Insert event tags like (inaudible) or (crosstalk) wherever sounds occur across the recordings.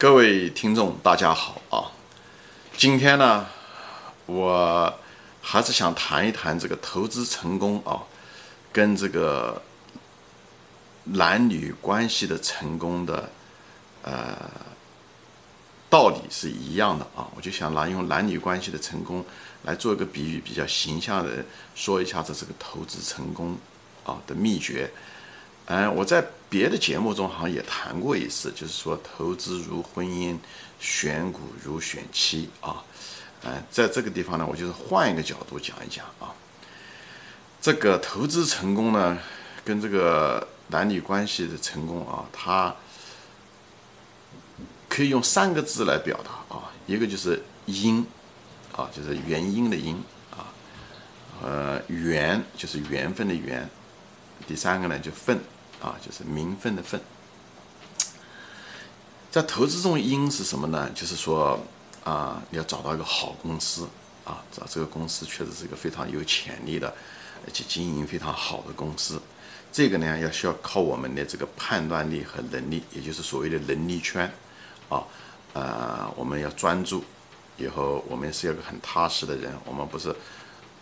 各位听众，大家好啊！今天呢，我还是想谈一谈这个投资成功啊，跟这个男女关系的成功的呃道理是一样的啊。我就想拿用男女关系的成功来做一个比喻，比较形象的说一下子这个投资成功啊的秘诀。嗯，我在别的节目中好像也谈过一次，就是说投资如婚姻，选股如选妻啊。嗯，在这个地方呢，我就是换一个角度讲一讲啊。这个投资成功呢，跟这个男女关系的成功啊，它可以用三个字来表达啊。一个就是因啊，就是原因的因啊。呃，缘就是缘分的缘。第三个呢，就分。啊，就是名分的分，在投资中，因是什么呢？就是说，啊，你要找到一个好公司，啊，找这个公司确实是一个非常有潜力的，而且经营非常好的公司。这个呢，要需要靠我们的这个判断力和能力，也就是所谓的能力圈，啊，呃，我们要专注，以后我们是一个很踏实的人，我们不是。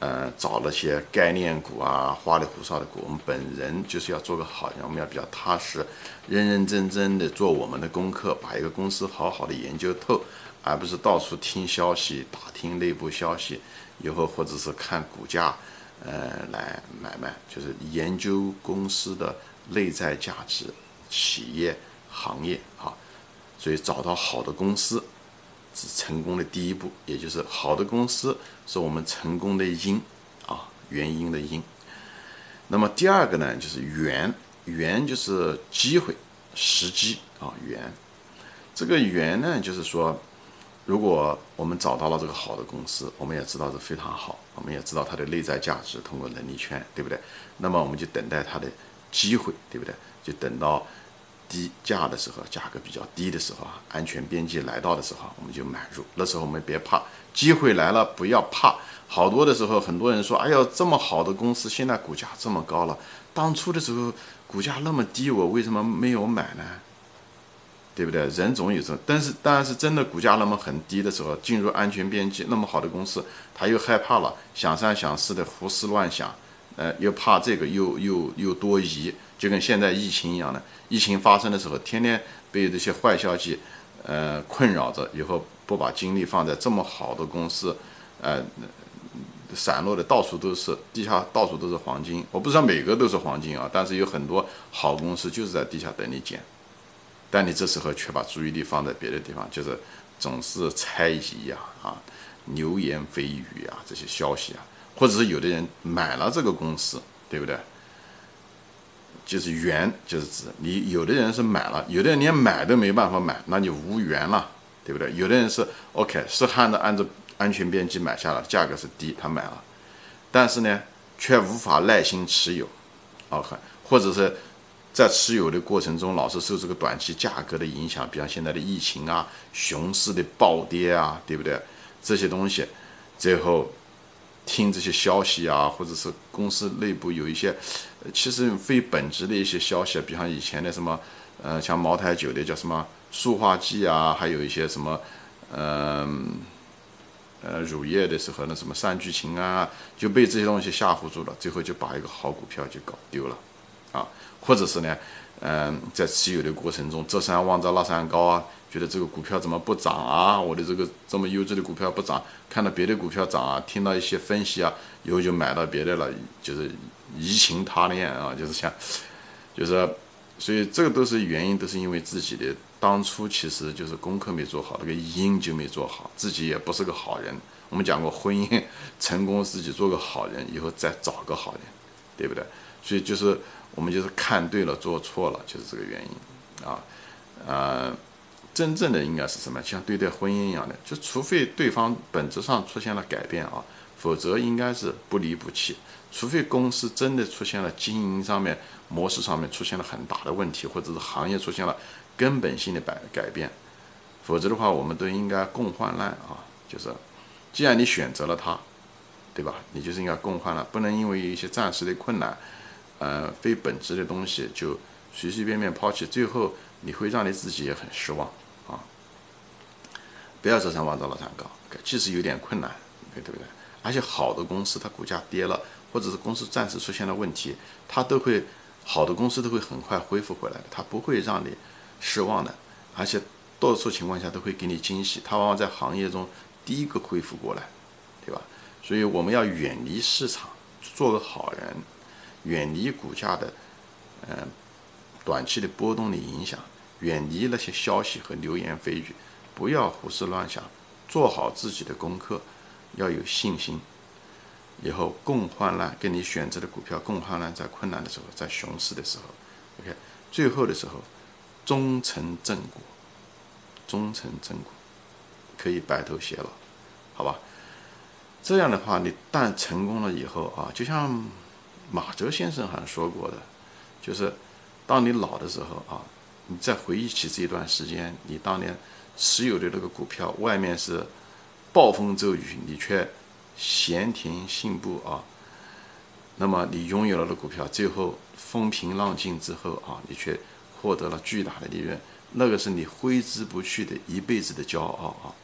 呃，找那些概念股啊，花里胡哨的股。我们本人就是要做个好人，我们要比较踏实，认认真真的做我们的功课，把一个公司好好的研究透，而不是到处听消息、打听内部消息，以后或者是看股价，呃，来买卖，就是研究公司的内在价值、企业、行业啊。所以找到好的公司。是成功的第一步，也就是好的公司是我们成功的因啊，原因的因。那么第二个呢，就是缘，缘就是机会、时机啊，缘。这个缘呢，就是说，如果我们找到了这个好的公司，我们也知道是非常好，我们也知道它的内在价值，通过能力圈，对不对？那么我们就等待它的机会，对不对？就等到。低价的时候，价格比较低的时候啊，安全边际来到的时候，我们就买入。那时候我们别怕，机会来了不要怕。好多的时候，很多人说：“哎呦，这么好的公司，现在股价这么高了，当初的时候股价那么低，我为什么没有买呢？”对不对？人总有这，但是当然是真的股价那么很低的时候，进入安全边际那么好的公司，他又害怕了，想三想四的胡思乱想，呃，又怕这个又又又多疑。就跟现在疫情一样的，疫情发生的时候，天天被这些坏消息，呃，困扰着，以后不把精力放在这么好的公司，呃，散落的到处都是，地下到处都是黄金。我不知道每个都是黄金啊，但是有很多好公司就是在地下等你捡，但你这时候却把注意力放在别的地方，就是总是猜疑呀，啊，流言蜚语啊，这些消息啊，或者是有的人买了这个公司，对不对？就是缘，就是指你有的人是买了，有的人连买都没办法买，那就无缘了，对不对？有的人是 OK，是按照按照安全边际买下了，价格是低，他买了，但是呢，却无法耐心持有，OK，或者是在持有的过程中老是受这个短期价格的影响，比方现在的疫情啊、熊市的暴跌啊，对不对？这些东西，最后。听这些消息啊，或者是公司内部有一些，其实非本质的一些消息，比方以前的什么，呃，像茅台酒的叫什么塑化剂啊，还有一些什么，嗯，呃，乳液的时候那什么三聚氰胺啊，就被这些东西吓唬住了，最后就把一个好股票就搞丢了，啊，或者是呢，嗯，在持有的过程中，这山望着那山高啊。觉得这个股票怎么不涨啊？我的这个这么优质的股票不涨，看到别的股票涨啊，听到一些分析啊，以后就买到别的了，就是移情他恋啊，就是像，就是，所以这个都是原因，都是因为自己的当初其实就是功课没做好，那个因就没做好，自己也不是个好人。我们讲过，婚姻 (laughs) 成功自己做个好人，以后再找个好人，对不对？所以就是我们就是看对了，做错了，就是这个原因啊，呃。真正的应该是什么？像对待婚姻一样的，就除非对方本质上出现了改变啊，否则应该是不离不弃。除非公司真的出现了经营上面、模式上面出现了很大的问题，或者是行业出现了根本性的改改变，否则的话，我们都应该共患难啊。就是，既然你选择了他，对吧？你就是应该共患难，不能因为一些暂时的困难，呃，非本质的东西就随随便便抛弃，最后你会让你自己也很失望啊。不要折上往早老山高，即使有点困难，对不对？而且好的公司它股价跌了，或者是公司暂时出现了问题，它都会好的公司都会很快恢复回来的，它不会让你失望的，而且多数情况下都会给你惊喜，它往往在行业中第一个恢复过来，对吧？所以我们要远离市场，做个好人，远离股价的嗯短期的波动的影响，远离那些消息和流言蜚语。不要胡思乱想，做好自己的功课，要有信心。以后共患难，跟你选择的股票共患难，在困难的时候，在熊市的时候，OK，最后的时候，终成正果，终成正果，可以白头偕老，好吧？这样的话，你但成功了以后啊，就像马哲先生好像说过的，就是当你老的时候啊，你再回忆起这一段时间，你当年。持有的那个股票，外面是暴风骤雨，你却闲庭信步啊。那么你拥有了的股票，最后风平浪静之后啊，你却获得了巨大的利润，那个是你挥之不去的一辈子的骄傲啊。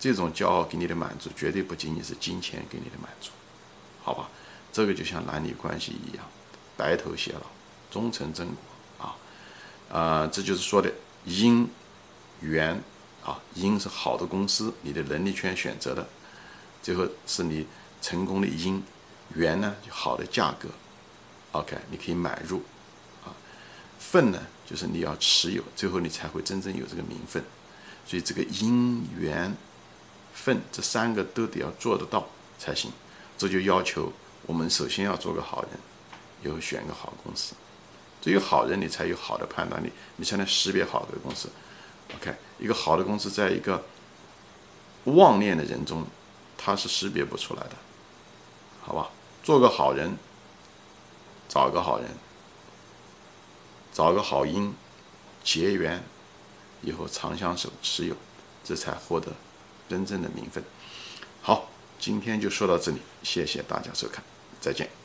这种骄傲给你的满足，绝对不仅仅是金钱给你的满足，好吧？这个就像男女关系一样，白头偕老，终成正果啊。啊，这就是说的因缘。啊，因是好的公司，你的能力圈选择的，最后是你成功的因，缘呢就好的价格，OK，你可以买入，啊，份呢就是你要持有，最后你才会真正有这个名分，所以这个因缘份这三个都得要做得到才行，这就要求我们首先要做个好人，以后选个好公司，只有好人你才有好的判断力，你才能识别好的公司。OK，一个好的公司，在一个妄念的人中，他是识别不出来的，好吧？做个好人，找个好人，找个好因，结缘，以后长相守持有，这才获得真正的名分。好，今天就说到这里，谢谢大家收看，再见。